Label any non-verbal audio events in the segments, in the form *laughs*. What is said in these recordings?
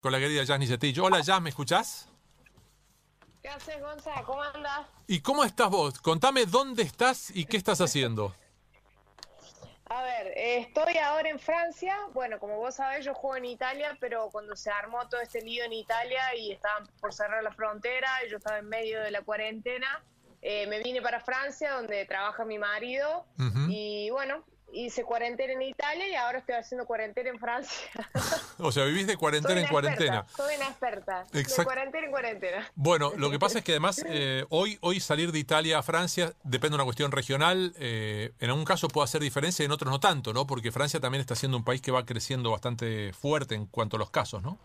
con la querida Jazz Nicetillo. Hola Jazz, ¿me escuchás? ¿Qué haces, Gonza? ¿Cómo andas? ¿Y cómo estás vos? Contame dónde estás y qué estás haciendo. *laughs* A ver, eh, estoy ahora en Francia. Bueno, como vos sabés, yo juego en Italia, pero cuando se armó todo este lío en Italia y estaban por cerrar la frontera, y yo estaba en medio de la cuarentena, eh, me vine para Francia, donde trabaja mi marido. Y bueno, hice cuarentena en Italia y ahora estoy haciendo cuarentena en Francia. *laughs* O sea, vivís de cuarentena en cuarentena. experta, soy una experta. Exacto. De cuarentena en cuarentena. Bueno, lo que pasa es que además eh, hoy, hoy salir de Italia a Francia depende de una cuestión regional. eh, en algún caso puede hacer diferencia y en otros no tanto, ¿no? Porque Francia también está siendo un país que va creciendo bastante fuerte en cuanto a los casos, ¿no?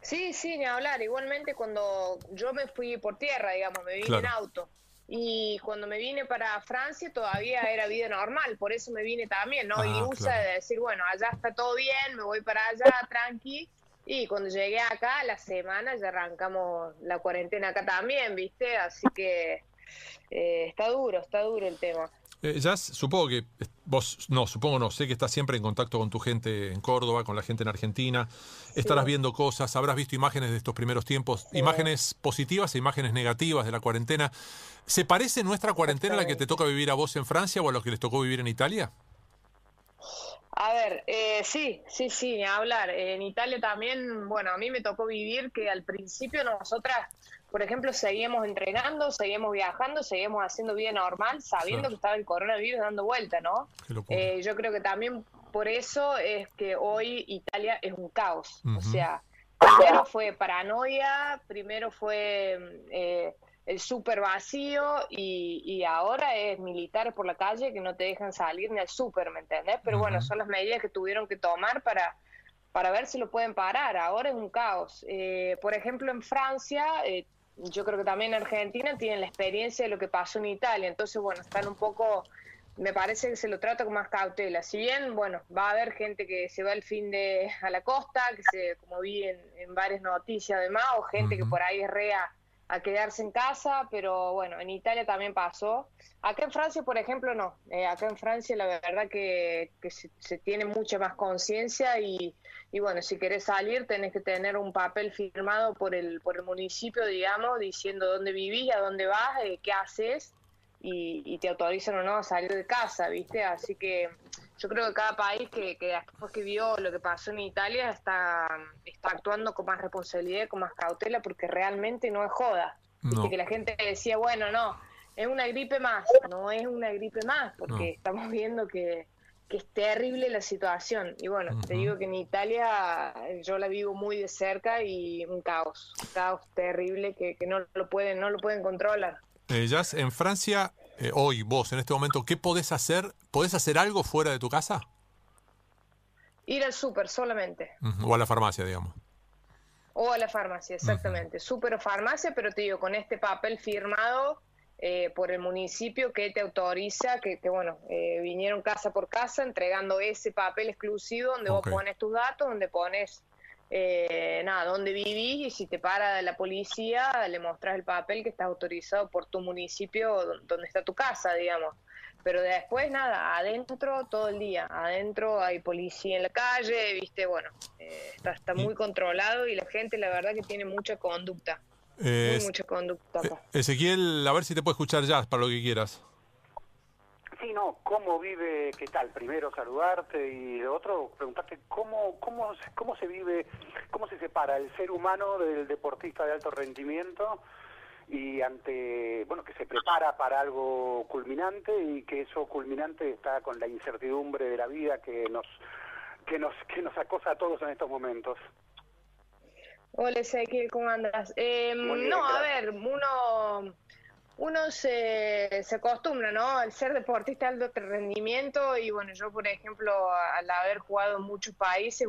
Sí, sí, ni hablar. Igualmente cuando yo me fui por tierra, digamos, me vine Claro. en auto. Y cuando me vine para Francia todavía era vida normal, por eso me vine también, ¿no? Ah, y usa claro. de decir, bueno, allá está todo bien, me voy para allá, tranqui. Y cuando llegué acá, a la semana ya arrancamos la cuarentena acá también, ¿viste? Así que eh, está duro, está duro el tema. Eh, Jazz, supongo que vos, no, supongo no, sé que estás siempre en contacto con tu gente en Córdoba, con la gente en Argentina. Estarás viendo cosas, habrás visto imágenes de estos primeros tiempos, imágenes positivas e imágenes negativas de la cuarentena. ¿Se parece nuestra cuarentena a la que te toca vivir a vos en Francia o a lo que les tocó vivir en Italia? A ver, eh, sí, sí, sí, ni hablar. En Italia también, bueno, a mí me tocó vivir que al principio nosotras, por ejemplo, seguíamos entrenando, seguíamos viajando, seguíamos haciendo vida normal, sabiendo Claro. que estaba el coronavirus dando vuelta, ¿no? Eh, yo creo que también por eso es que hoy Italia es un caos. O sea, primero fue paranoia, primero fue eh, el súper vacío y, y ahora es militares por la calle que no te dejan salir ni al súper, ¿me entendés? Pero bueno, son las medidas que tuvieron que tomar para, para ver si lo pueden parar. Ahora es un caos. Eh, por ejemplo, en Francia, eh, yo creo que también en Argentina tienen la experiencia de lo que pasó en Italia. Entonces, bueno, están un poco, me parece que se lo trata con más cautela. Si bien, bueno, va a haber gente que se va el fin de a la costa, que se, como vi en, en varias noticias además, o gente que por ahí es rea a quedarse en casa, pero bueno, en Italia también pasó. Acá en Francia, por ejemplo, no. Eh, acá en Francia la verdad que, se, tiene mucha más conciencia y, y bueno, si querés salir tenés que tener un papel firmado por el, por el municipio, digamos, diciendo dónde vivís, a dónde vas, eh, qué haces y, y te autorizan o no a salir de casa, ¿viste? Así que yo creo que cada país que, que después que vio lo que pasó en Italia está, está actuando con más responsabilidad, con más cautela, porque realmente no es joda. Viste No. que la gente decía, bueno, no, es una gripe más, no es una gripe más, porque No. estamos viendo que, que es terrible la situación. Y bueno, te digo que en Italia eh, yo la vivo muy de cerca y un caos, un caos terrible que, que no lo pueden, no lo pueden controlar. Eh, Jazz, en Francia, eh, hoy, vos, en este momento, ¿qué podés hacer? ¿Podés hacer algo fuera de tu casa? Ir al súper solamente. O a la farmacia, digamos. O a la farmacia, exactamente. Súper o farmacia, pero te digo, con este papel firmado eh, por el municipio que te autoriza, que, que, bueno, eh, vinieron casa por casa entregando ese papel exclusivo donde vos pones tus datos, donde pones, eh, nada, dónde vivís y si te para la policía, le mostras el papel que está autorizado por tu municipio don- donde está tu casa, digamos. Pero después, nada, adentro todo el día. Adentro hay policía en la calle, viste, bueno, eh, está, está muy controlado y la gente, la verdad, que tiene mucha conducta. Eh, Muy mucha conducta acá. Ezequiel, a ver si te puedo escuchar Jazz para lo que quieras. Sí, no, ¿cómo vive, qué tal? Primero saludarte y otro preguntarte cómo, cómo, se- cómo se vive, cómo se separa el ser humano del deportista de alto rendimiento y ante, bueno, que se prepara para algo culminante y que eso culminante está con la incertidumbre de la vida que nos, que nos, que nos acosa a todos en estos momentos. Hola, Ezequiel, ¿cómo andas? Eh, bien, no, a ver, uno, uno se, se acostumbra, ¿no? Al ser deportista de alto rendimiento y bueno, yo, por ejemplo, al haber jugado en muchos países,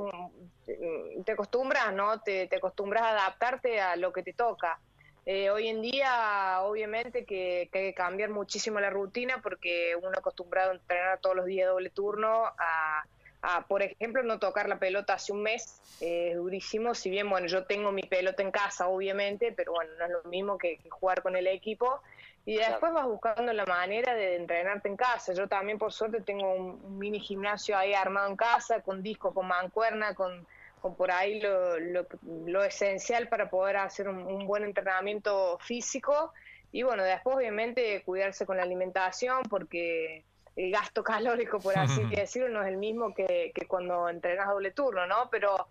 te acostumbras, ¿no? Te, te acostumbras a adaptarte a lo que te toca. Eh, hoy en día, obviamente, que, que hay que cambiar muchísimo la rutina porque uno acostumbrado a entrenar todos los días doble turno, a, a, por ejemplo, no tocar la pelota hace un mes, eh, es durísimo. Si bien, bueno, yo tengo mi pelota en casa, obviamente, pero bueno, no es lo mismo que, que jugar con el equipo. Y después vas buscando la manera de entrenarte en casa. Yo también, por suerte, tengo un, un mini gimnasio ahí armado en casa, con discos, con mancuerna, con con por ahí lo, lo, esencial para poder hacer un, buen entrenamiento físico y bueno, después obviamente cuidarse con la alimentación porque el gasto *laughs* calórico, por así *laughs* decirlo, no es el mismo que, que cuando entrenas doble turno, ¿no? Pero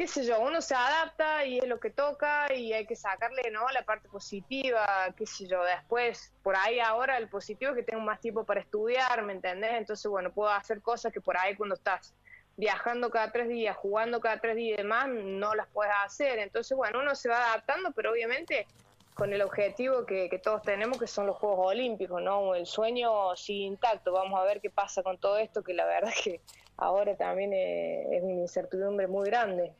qué sé yo, uno se adapta y es lo que toca y hay que sacarle, ¿no? La parte positiva, qué sé yo, después, por ahí ahora el positivo es que tengo más tiempo para estudiar, ¿me entendés? Entonces, bueno, puedo hacer cosas que por ahí cuando estás viajando cada tres días, jugando cada tres días y demás, no las puedes hacer. Entonces, bueno, uno se va adaptando, pero obviamente con el objetivo que, todos tenemos, que son los Juegos Olímpicos, ¿no? El sueño sigue intacto. Vamos a ver qué pasa con todo esto, que la verdad es *laughs* que ahora también es una incertidumbre muy grande.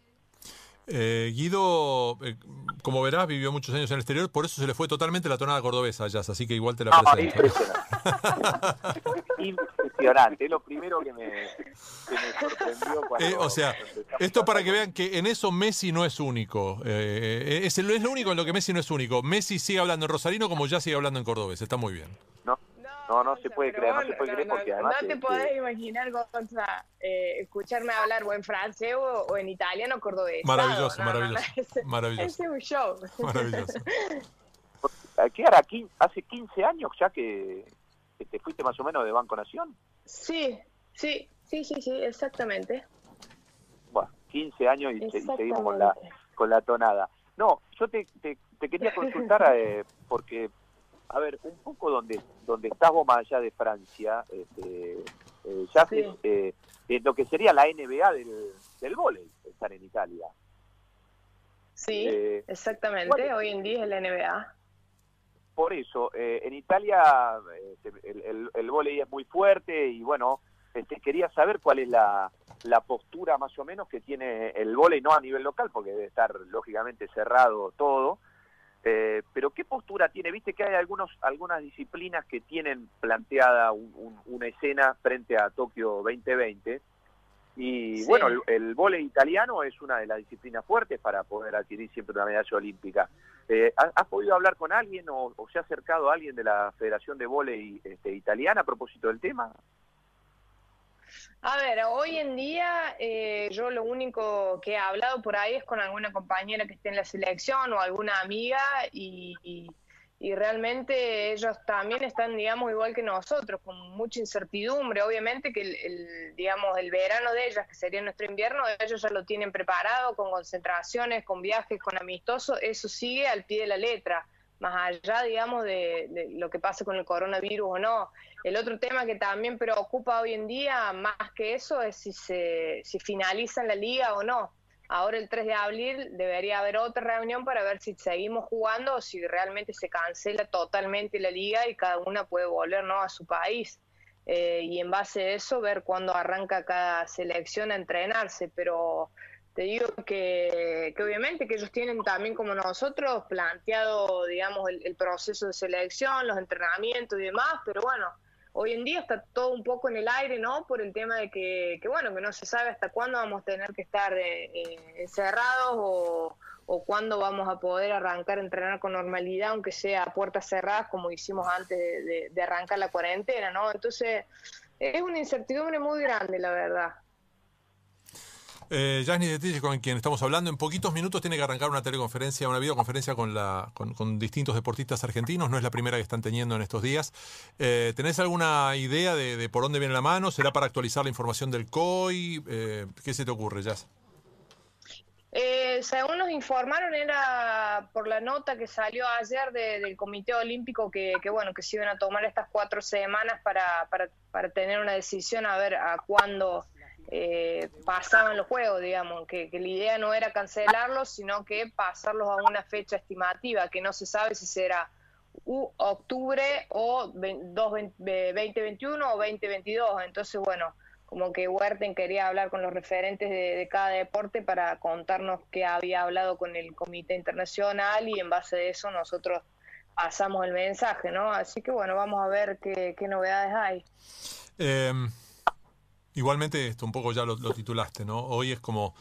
Eh, Guido, eh, como verás, vivió muchos años en el exterior, por eso se le fue totalmente la tonada cordobesa Jazz, así que igual te la presento. *laughs* Impresionante. es lo primero que me, sorprendió. Cuando, eh, o sea, esto para que vean que en eso Messi no es único. es, es, lo único en lo que Messi no es único. Messi sigue hablando en rosarino como ya sigue hablando en cordobés, está muy bien. No, no, se puede creer, no se puede creer porque además... No te podés imaginar, Gonza, eh, escucharme hablar o en francés o, en italiano cordobés. Maravilloso, maravilloso. *laughs* maravilloso. Ese es un show. Maravilloso. ¿Qué hará? ¿Hace 15 años ya que, te fuiste más o menos de Banco Nación? Sí, sí, sí, sí, sí, exactamente. Bueno, 15 años y, seguimos con la, con la tonada. No, yo te, te, quería consultar *laughs* eh, porque a ver, un poco donde donde estás vos más allá de Francia, este, eh, ya eh, lo que sería la NBA del, del vóley, estar en Italia. Sí, eh, exactamente, hoy en día es la NBA. Por eso, en Italia este, el, el, el vóley es muy fuerte y bueno, este, quería saber cuál es la, la postura más o menos que tiene el vóley, no a nivel local, porque debe estar lógicamente cerrado todo, eh, pero ¿qué postura tiene? Viste que hay algunos, algunas disciplinas que tienen planteada una escena frente a Tokio 2020. Y bueno, el, el vóley italiano es una de las disciplinas fuertes para poder adquirir siempre una medalla olímpica. Eh, ¿Has podido hablar con alguien o, se ha acercado a alguien de la Federación de Vóley este, Italiana a propósito del tema? A ver, hoy en día eh, yo lo único que he hablado por ahí es con alguna compañera que esté en la selección o alguna amiga y, realmente ellos también están, digamos, igual que nosotros, con mucha incertidumbre. Obviamente que el, digamos, el verano de ellas, que sería nuestro invierno, ellos ya lo tienen preparado con concentraciones, con viajes, con amistosos, eso sigue al pie de la letra más allá, digamos, de, lo que pase con el coronavirus o no. El otro tema que también preocupa hoy en día, más que eso, es si se si finaliza la liga o no. Ahora el 3 de abril debería haber otra reunión para ver si seguimos jugando o si realmente se cancela totalmente la liga y cada una puede volver ¿no? a su país. Eh, y en base a eso ver cuándo arranca cada selección a entrenarse. Pero te digo que, obviamente que ellos tienen también como nosotros planteado, digamos, el, proceso de selección, los entrenamientos y demás, pero bueno, hoy en día está todo un poco en el aire, ¿no? Por el tema de que, que bueno, que no se sabe hasta cuándo vamos a tener que estar eh, eh, encerrados o, cuándo vamos a poder arrancar entrenar con normalidad, aunque sea a puertas cerradas, como hicimos antes de arrancar la cuarentena, ¿no? Entonces, es una incertidumbre muy grande, la verdad. Eh, Jasny de con quien estamos hablando, en poquitos minutos tiene que arrancar una teleconferencia, una videoconferencia con, la, con, distintos deportistas argentinos. No es la primera que están teniendo en estos días. Eh, ¿Tenés alguna idea de, por dónde viene la mano? ¿Será para actualizar la información del COI? Eh, ¿Qué se te ocurre, Jazz? Eh, según nos informaron era por la nota que salió ayer del Comité Olímpico que, que, bueno que se iban a tomar estas cuatro semanas para, para, para tener una decisión a ver a cuándo eh, pasaban los juegos, digamos, que, la idea no era cancelarlos, sino que pasarlos a una fecha estimativa, que no se sabe si será octubre o 2021 o 2022. Entonces, bueno, como que Huerten quería hablar con los referentes de, cada deporte para contarnos qué había hablado con el Comité Internacional y en base a eso nosotros pasamos el mensaje, ¿no? Así que bueno, vamos a ver qué, novedades hay. Eh, Igualmente, esto un poco ya lo, titulaste, ¿no? Hoy es como,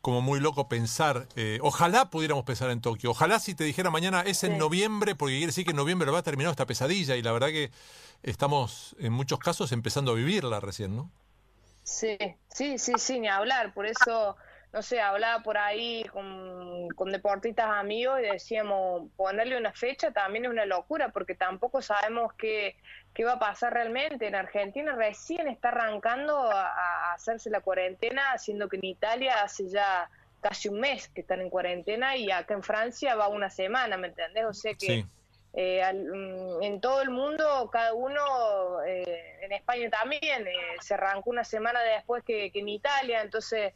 como muy loco pensar, eh, ojalá pudiéramos pensar en Tokio, ojalá si te dijera mañana es en noviembre, porque quiere decir que en noviembre va a terminar esta pesadilla y la verdad que estamos en muchos casos empezando a vivirla recién, ¿no? Sí, sí, sí, sí, ni hablar, por eso no sé, hablaba por ahí con, con deportistas amigos y decíamos, ponerle una fecha también es una locura, porque tampoco sabemos qué, qué va a pasar realmente. En Argentina recién está arrancando a, hacerse la cuarentena, siendo que en Italia hace ya casi un mes que están en cuarentena y acá en Francia va una semana, ¿me entendés? O sea que... Eh, mm, en todo el mundo, cada uno, eh, en España también, eh, se arrancó una semana después que, en Italia, entonces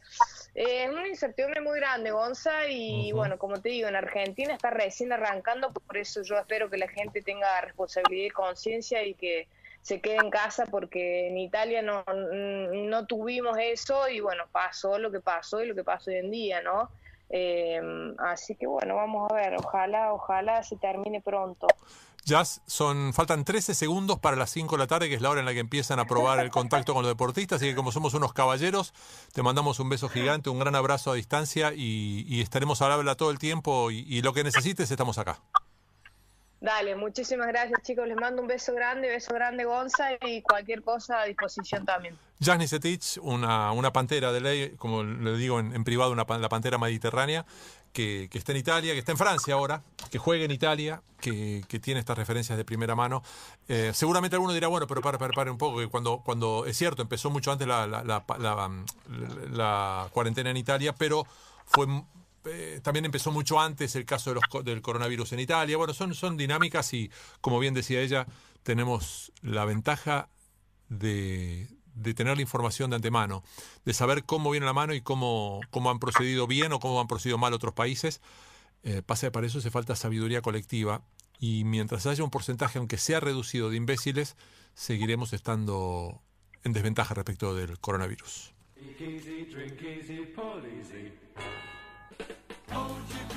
es una incertidumbre muy grande, Gonza, y bueno, como te digo, en Argentina está recién arrancando, por eso yo espero que la gente tenga responsabilidad y conciencia y que se quede en casa porque en Italia no, no tuvimos eso y bueno, pasó lo que pasó y lo que pasó hoy en día, ¿no? Eh, así que bueno, vamos a ver, ojalá, ojalá se termine pronto. Ya son, faltan 13 segundos para las 5 de la tarde, que es la hora en la que empiezan a probar el contacto con los deportistas. Así que como somos unos caballeros, te mandamos un beso gigante, un gran abrazo a distancia y, estaremos a habla todo el tiempo y, y lo que necesites, estamos acá. Dale, muchísimas gracias chicos, les mando un beso grande, beso grande Gonza y cualquier cosa a disposición también. Jasny Setich, una, una pantera de ley, como le digo en, privado, una, la pantera mediterránea, que, está en Italia, que está en Francia ahora, que juega en Italia, que, tiene estas referencias de primera mano. Eh, seguramente alguno dirá, bueno, pero para, para, para un poco, que cuando, cuando es cierto, empezó mucho antes la, la, la, la cuarentena en Italia, pero fue eh, también empezó mucho antes el caso de los, del coronavirus en Italia. Bueno, son, son dinámicas y, como bien decía ella, tenemos la ventaja de, tener la información de antemano, de saber cómo viene la mano y cómo, cómo han procedido bien o cómo han procedido mal otros países. Eh, pasa para eso hace falta sabiduría colectiva y mientras haya un porcentaje, aunque sea reducido, de imbéciles, seguiremos estando en desventaja respecto del coronavirus. Hold you